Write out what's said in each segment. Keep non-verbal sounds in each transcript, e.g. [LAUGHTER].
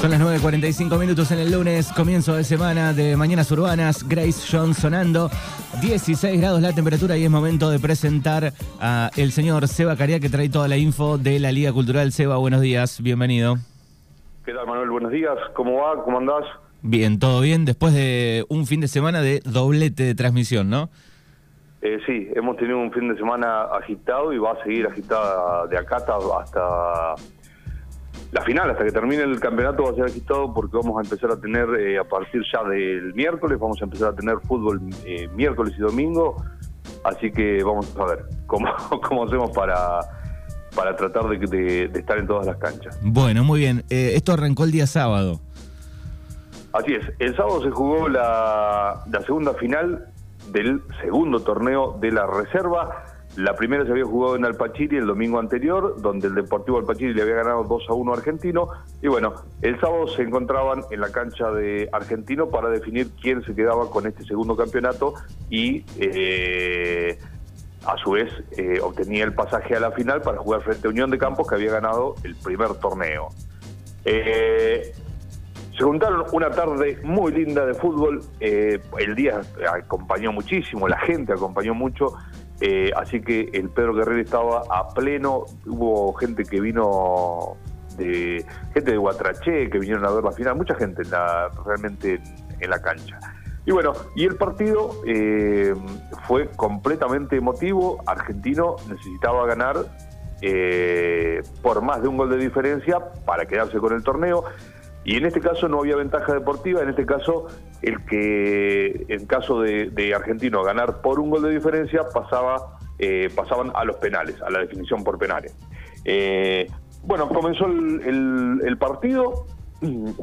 Son las 9.45 minutos en el lunes, comienzo de semana de Mañanas Urbanas, Grace John sonando, 16 grados la temperatura y es momento de presentar a el señor Seba Caria que trae toda la info de la Liga Cultural. Seba, buenos días, bienvenido. ¿Qué tal Manuel? Buenos días, ¿cómo va? ¿Cómo andás? Bien, todo bien, después de un fin de semana de doblete de transmisión, ¿no? Eh, sí, hemos tenido un fin de semana agitado y va a seguir agitada de acá hasta final, hasta que termine el campeonato, va a ser agitado porque vamos a empezar a tener, eh, a partir ya del miércoles, vamos a empezar a tener fútbol eh, miércoles y domingo. Así que vamos a ver cómo, [LAUGHS] cómo hacemos para, para tratar de, estar en todas las canchas. Bueno, muy bien. Eh, esto arrancó el día sábado. Así es. El sábado se jugó la, la segunda final del segundo torneo de la reserva la primera se había jugado en Alpachiri el domingo anterior, donde el Deportivo Alpachiri le había ganado 2 a 1 a Argentino. Y bueno, el sábado se encontraban en la cancha de Argentino para definir quién se quedaba con este segundo campeonato y eh, a su vez eh, obtenía el pasaje a la final para jugar frente a Unión de Campos que había ganado el primer torneo. Eh, se juntaron una tarde muy linda de fútbol, el día acompañó muchísimo, la gente acompañó mucho, eh, así que el Pedro Guerrero estaba a pleno, hubo gente que vino de gente de Guatraché que vinieron a ver la final, mucha gente realmente en, la cancha. Y bueno, y el partido eh, fue completamente emotivo, Argentino necesitaba ganar eh, por más de un gol de diferencia para quedarse con el torneo. Y en este caso no había ventaja deportiva, en este caso el que en caso de, Argentino ganar por un gol de diferencia pasaba eh, pasaban a los penales, a la definición por penales. Eh, bueno, comenzó el, partido,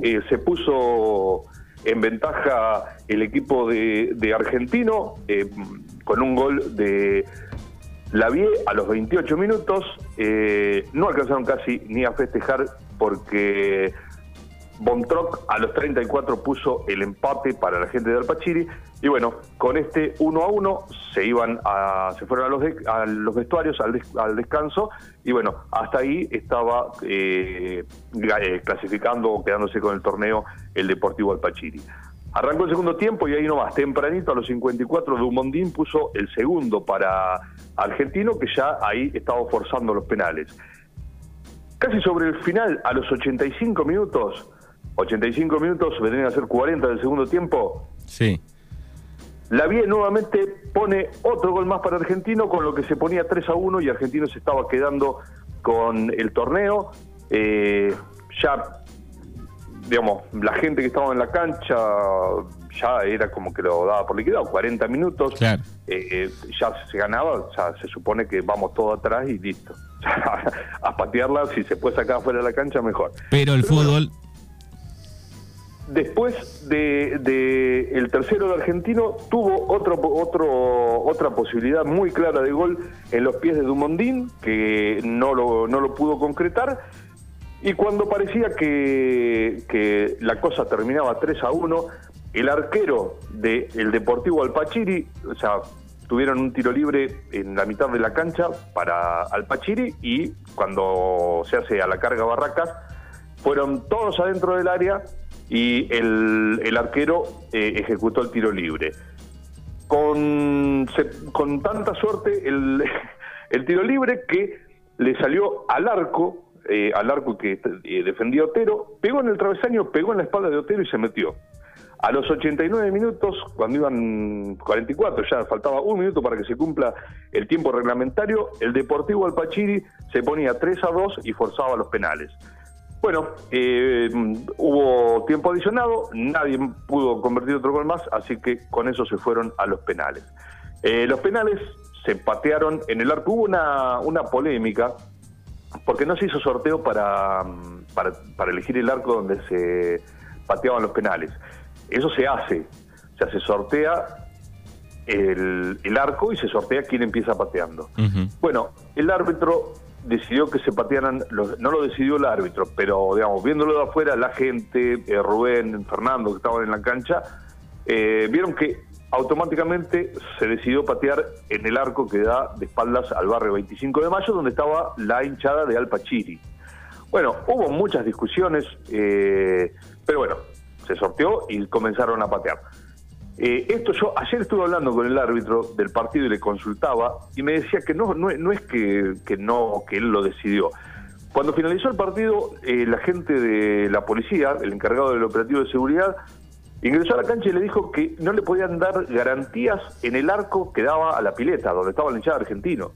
eh, se puso en ventaja el equipo de, de Argentino con un gol de Lavie a los 28 minutos. no alcanzaron casi ni a festejar porque Bontroc a los 34 puso el empate para la gente de Alpachiri y bueno, con este 1 a 1 se iban a, se fueron a los, a los vestuarios al, descanso y bueno, hasta ahí estaba eh, eh, clasificando o quedándose con el torneo el Deportivo Alpachiri. Arrancó el segundo tiempo y ahí nomás, tempranito a los 54, Dumondín puso el segundo para Argentino, que ya ahí estaba forzando los penales. Casi sobre el final, a los 85 minutos, 85 minutos, vendrían a ser 40 del segundo tiempo. Sí. La Vie nuevamente pone otro gol más para Argentino, con lo que se ponía 3 a 1 y Argentino se estaba quedando con el torneo. Eh, ya, digamos, la gente que estaba en la cancha ya era como que lo daba por liquidado, 40 minutos. Claro. Eh, ya se ganaba, ya se supone que vamos todo atrás y listo. [LAUGHS] a patearla, si se puede sacar fuera de la cancha, mejor. Pero el fútbol. Después de, el tercero de argentino tuvo otro, otro, otra posibilidad muy clara de gol en los pies de Dumondín, que no lo, no lo pudo concretar. Y cuando parecía que, que la cosa terminaba 3 a 1, el arquero del Deportivo Alpachiri, o sea, tuvieron un tiro libre en la mitad de la cancha para Alpachiri y cuando se hace a la carga Barracas, fueron todos adentro del área y el, arquero eh, ejecutó el tiro libre. Con, con tanta suerte el, [LAUGHS] el, tiro libre que le salió al arco, eh, al arco que eh, defendía Otero, pegó en el travesaño, pegó en la espalda de Otero y se metió. A los 89 minutos, cuando iban 44, ya faltaba un minuto para que se cumpla el tiempo reglamentario, el Deportivo Alpachiri se ponía 3 a 2 y forzaba los penales. Bueno, eh, hubo tiempo adicionado, nadie pudo convertir otro gol más, así que con eso se fueron a los penales. Eh, los penales se patearon en el arco. Hubo una, una polémica, porque no se hizo sorteo para, para, elegir el arco donde se pateaban los penales. Eso se hace, o sea, se sortea el, el arco y se sortea quién empieza pateando. Bueno, el árbitro decidió que se patearan, no lo decidió el árbitro, pero digamos, viéndolo de afuera, la gente, eh, Rubén, Fernando, que estaban en la cancha, eh, vieron que automáticamente se decidió patear en el arco que da de espaldas al barrio 25 de mayo, donde estaba la hinchada de Alpachiri. Bueno, hubo muchas discusiones, eh, pero bueno, se sorteó y comenzaron a patear. Eh, esto yo ayer estuve hablando con el árbitro del partido y le consultaba y me decía que no no, no es que, que, no que él lo decidió. Cuando finalizó el partido, eh, la gente de la policía, el encargado del operativo de seguridad, ingresó a la cancha y le dijo que no le podían dar garantías en el arco que daba a la pileta, donde estaba el hinchada argentino.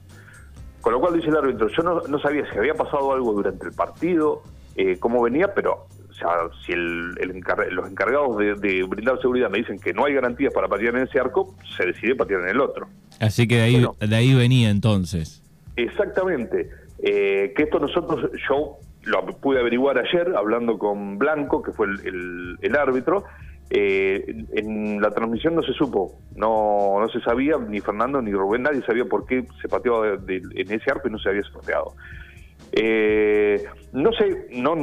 Con lo cual dice el árbitro, yo no, sabía si había pasado algo durante el partido, eh, cómo venía, pero si el, los encargados de, brindar seguridad me dicen que no hay garantías para patear en ese arco, se decide patear en el otro. Así que de ahí, de ahí venía entonces. Exactamente. Eh, que esto nosotros, yo lo pude averiguar ayer hablando con Blanco, que fue el, árbitro. Eh, en la transmisión no se supo, no, no se sabía, ni Fernando ni Rubén, nadie sabía por qué se pateaba en ese arco y no se había sorteado. Eh, no sé, no,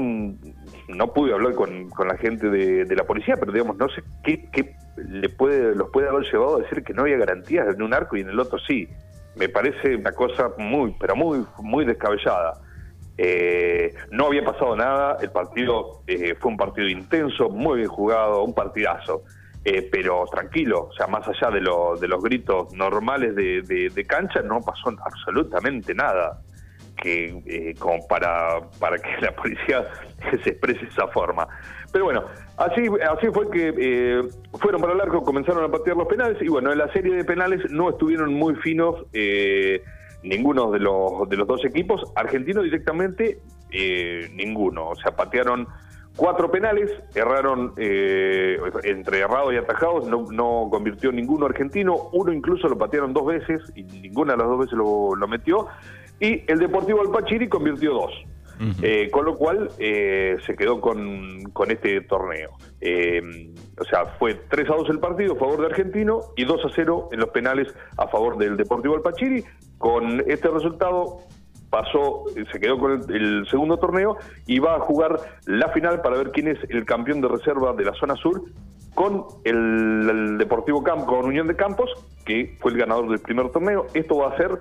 no pude hablar con, con la gente de, la policía, pero digamos, no sé qué, qué, le puede, los puede haber llevado a decir que no había garantías en un arco y en el otro sí. Me parece una cosa muy, pero muy, muy descabellada. Eh, no había pasado nada, el partido eh, fue un partido intenso, muy bien jugado, un partidazo. Eh, pero tranquilo, o sea, más allá de, de los gritos normales de, de, cancha, no pasó absolutamente nada que eh, como para, para que la policía [LAUGHS] se exprese de esa forma. Pero bueno, así, así fue que eh, fueron para el arco, comenzaron a patear los penales y bueno, en la serie de penales no estuvieron muy finos eh, ninguno de los, de los dos equipos. Argentino directamente, ninguno. O sea, patearon cuatro penales, erraron entre errados y atajados, no, no, convirtió ninguno argentino, uno incluso lo patearon dos veces y ninguna de las dos veces lo metió y el Deportivo Alpachiri convirtió dos. Eh, con lo cual eh, se quedó con, con este torneo. Eh, o sea, fue 3 a 2 el partido a favor de Argentino y 2 a 0 en los penales a favor del Deportivo Alpachiri. Con este resultado pasó, se quedó con el, segundo torneo y va a jugar la final para ver quién es el campeón de reserva de la zona sur con el, Deportivo Campo, con Unión de Campos, que fue el ganador del primer torneo. Esto va a ser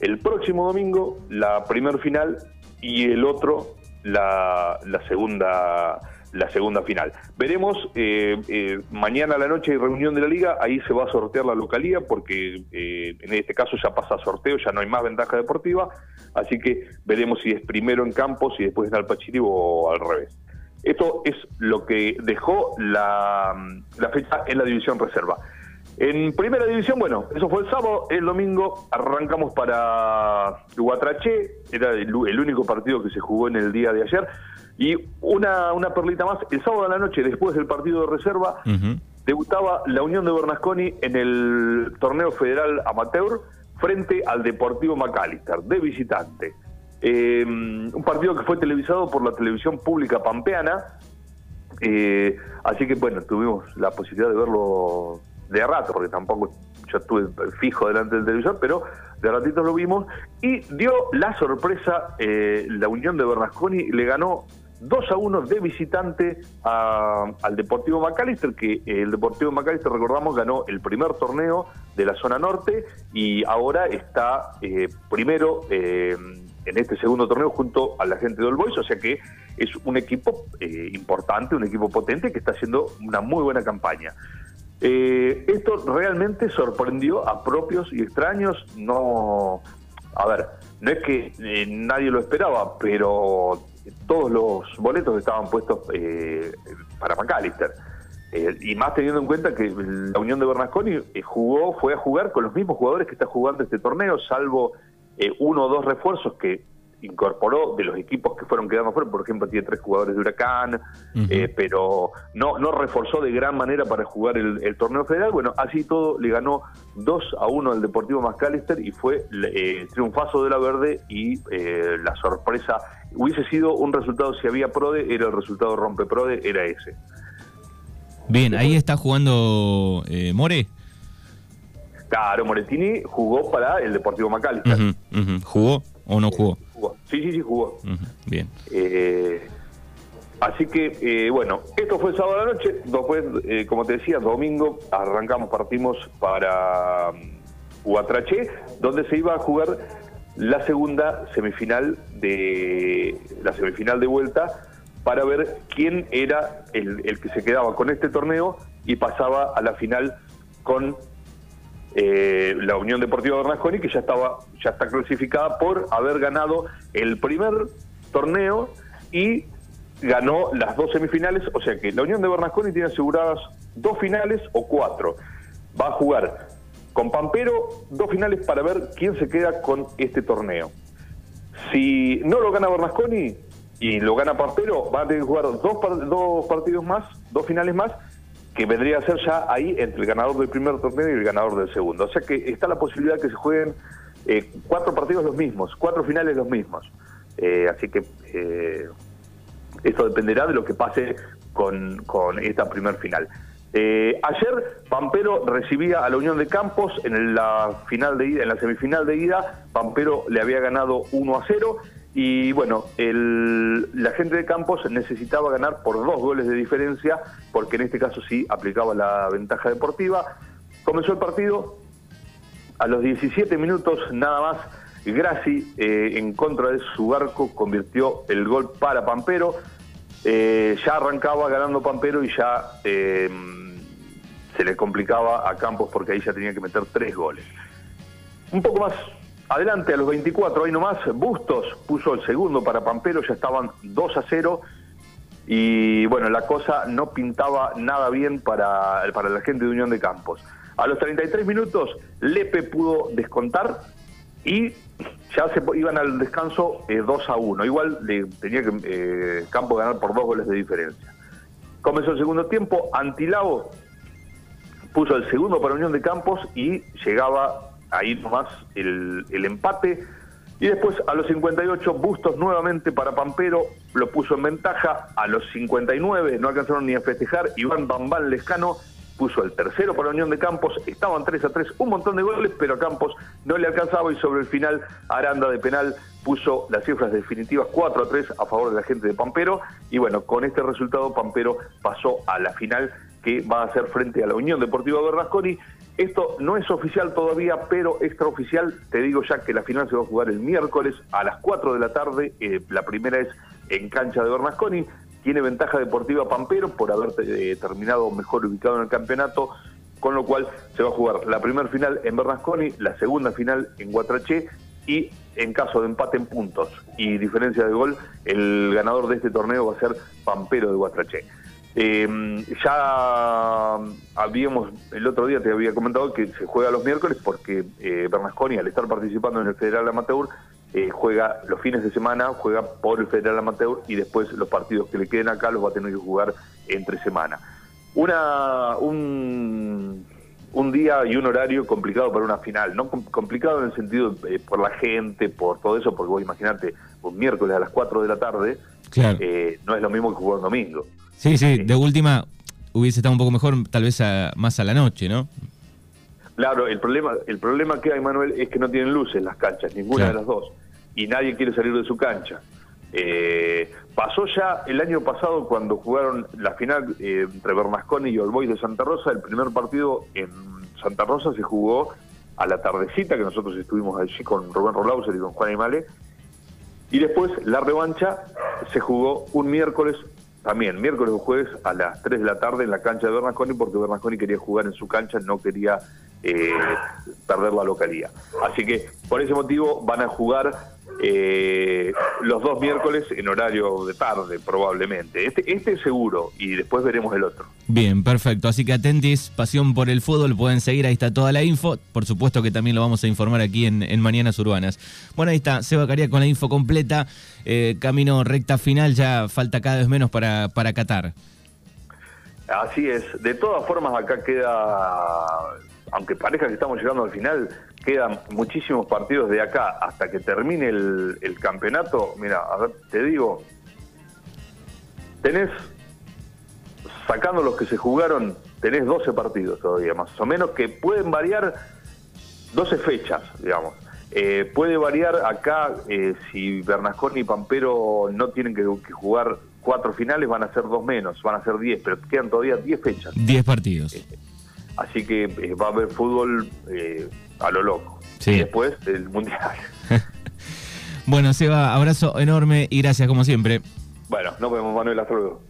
el próximo domingo la primer final y el otro la, segunda la segunda final. Veremos, eh, eh, mañana a la noche hay reunión de la liga, ahí se va a sortear la localía porque eh, en este caso ya pasa sorteo, ya no hay más ventaja deportiva, así que veremos si es primero en Campos y después en Alpachiri o al revés. Esto es lo que dejó la, la fecha en la división reserva. En primera división, bueno, eso fue el sábado. El domingo arrancamos para Guatraché, era el, único partido que se jugó en el día de ayer. Y una, una perlita más, el sábado a la noche, después del partido de reserva, debutaba la Unión de Bernasconi en el torneo federal amateur frente al Deportivo McAllister, de visitante. Eh, un partido que fue televisado por la televisión pública pampeana. Eh, así que bueno, tuvimos la posibilidad de verlo de rato, porque tampoco yo estuve fijo delante del televisor, pero de ratitos lo vimos, y dio la sorpresa, eh, la Unión de Bernasconi le ganó 2 a 1 de visitante al Deportivo Macalister, que el Deportivo Macalister, recordamos, ganó el primer torneo de la zona norte y ahora está eh, primero eh, en este segundo torneo junto a la gente de All o sea que es un equipo importante, un equipo potente que está haciendo una muy buena campaña. Eh, esto realmente sorprendió a propios y extraños. No, a ver, no es que eh, nadie lo esperaba, pero todos los boletos estaban puestos eh, para McAllister. y más teniendo en cuenta que la Unión de Bernasconi jugó, fue a jugar con los mismos jugadores que está jugando este torneo, salvo uno o dos refuerzos que incorporó de los equipos que fueron quedando fuera, por ejemplo, tiene tres jugadores de Huracán, eh, pero no, no reforzó de gran manera para jugar el, torneo federal. Bueno, así todo le ganó 2 a 1 al Deportivo Mascalister y fue eh, triunfazo de la Verde y eh, la sorpresa hubiese sido un resultado si había Prode, era el resultado rompe Prode, era ese. Bien, ahí está jugando More. Claro, Moretini jugó para el Deportivo Macalister. ¿Jugó o no jugó? Sí, sí, sí, jugó. Bien. Eh, así que, eh, bueno, esto fue el sábado de la noche. Después, eh, como te decía, domingo arrancamos, partimos para um, Huatraché, donde se iba a jugar la segunda semifinal de la semifinal de vuelta para ver quién era el, el que se quedaba con este torneo y pasaba a la final con eh, la Unión Deportiva Bernasconi, que ya estaba, ya está clasificada por haber ganado el primer torneo y ganó las dos semifinales, o sea que la Unión de Bernasconi tiene aseguradas dos finales o cuatro. Va a jugar con Pampero dos finales para ver quién se queda con este torneo. Si no lo gana Bernasconi y lo gana Pampero, va a tener que jugar dos, dos partidos más, dos finales más, que vendría a ser ya ahí entre el ganador del primer torneo y el ganador del segundo. O sea que está la posibilidad que se jueguen eh, cuatro partidos los mismos, cuatro finales los mismos. Eh, así que eh, esto dependerá de lo que pase con, esta primer final. Eh, ayer Pampero recibía a la Unión de Campos en la final de ida, en la semifinal de ida, Pampero le había ganado 1 a 0 y bueno, la gente de Campos necesitaba ganar por dos goles de diferencia, porque en este caso sí aplicaba la ventaja deportiva. Comenzó el partido, a los 17 minutos nada más, Graci eh, en contra de su arco convirtió el gol para Pampero. Eh, ya arrancaba ganando Pampero y ya eh, se le complicaba a Campos porque ahí ya tenía que meter tres goles. Un poco más adelante, a los 24, ahí nomás, Bustos puso el segundo para Pampero, ya estaban 2 a 0 y bueno, la cosa no pintaba nada bien para, para la gente de Unión de Campos. A los 33 minutos, Lepe pudo descontar y ya se iban al descanso 2 eh, a 1. Igual le, tenía que eh, ganar por dos goles de diferencia. Comenzó el segundo tiempo, Antilao puso el segundo para Unión de Campos y llegaba ahí nomás el, el empate. Y después a los 58, Bustos nuevamente para Pampero, lo puso en ventaja. A los 59 no alcanzaron ni a festejar. Iván Bambán Lescano puso el tercero para Unión de Campos. Estaban 3 a 3, un montón de goles, pero Campos no le alcanzaba. Y sobre el final, Aranda de penal puso las cifras definitivas 4 a 3 a favor de la gente de Pampero. Y bueno, con este resultado, Pampero pasó a la final que va a ser frente a la Unión Deportiva Bernasconi. Esto no es oficial todavía, pero extraoficial, te digo ya que la final se va a jugar el miércoles a las 4 de la tarde. Eh, la primera es en cancha de Bernasconi. Tiene ventaja deportiva Pampero por haber eh, terminado mejor ubicado en el campeonato, con lo cual se va a jugar la primera final en Bernasconi, la segunda final en Guatraché y en caso de empate en puntos y diferencia de gol, el ganador de este torneo va a ser Pampero de Guatraché. Eh, ya habíamos, el otro día te había comentado que se juega los miércoles porque eh, Bernasconi, al estar participando en el Federal Amateur, eh, juega los fines de semana, juega por el Federal Amateur y después los partidos que le queden acá los va a tener que jugar entre semana. Una, un, un día y un horario complicado para una final, no complicado en el sentido eh, por la gente, por todo eso, porque vos imaginate, un miércoles a las 4 de la tarde, eh, no es lo mismo que jugar un domingo. Sí, sí, de última hubiese estado un poco mejor, tal vez más a la noche, ¿no? Claro, el problema, el problema que hay, Manuel, es que no tienen luces las canchas, ninguna de las dos, y nadie quiere salir de su cancha. Eh, pasó ya el año pasado cuando jugaron la final eh, entre Bernasconi y Olboy de Santa Rosa, el primer partido en Santa Rosa se jugó a la tardecita, que nosotros estuvimos allí con Rubén Rolauser y con Juan Aymale, y después la revancha se jugó un miércoles también, miércoles o jueves a las 3 de la tarde en la cancha de Bernasconi, porque Bernasconi quería jugar en su cancha, no quería eh, perder la localía. Así que por ese motivo van a jugar eh, los dos miércoles en horario de tarde, probablemente. Este, este seguro, y después veremos el otro. Bien, perfecto. Así que atentis, pasión por el fútbol, pueden seguir, ahí está toda la info. Por supuesto que también lo vamos a informar aquí en, en Mañanas Urbanas. Bueno, ahí está, Seba Caría con la info completa. Eh, camino recta final, ya falta cada vez menos para, para Qatar. Así es. De todas formas, acá queda, aunque parezca que estamos llegando al final, quedan muchísimos partidos de acá hasta que termine el, campeonato. Mira, te digo, tenés, sacando los que se jugaron, tenés 12 partidos todavía, más o menos, que pueden variar 12 fechas, digamos. Eh, puede variar acá eh, si Bernasconi y Pampero no tienen que, jugar cuatro finales, van a ser dos menos, van a ser 10, pero quedan todavía 10 fechas. 10 partidos. Eh, así que va a haber fútbol a lo loco. Y después el [LAUGHS] Mundial. Bueno, Seba, abrazo enorme y gracias como siempre. Bueno, nos vemos, Manuel. Hasta luego.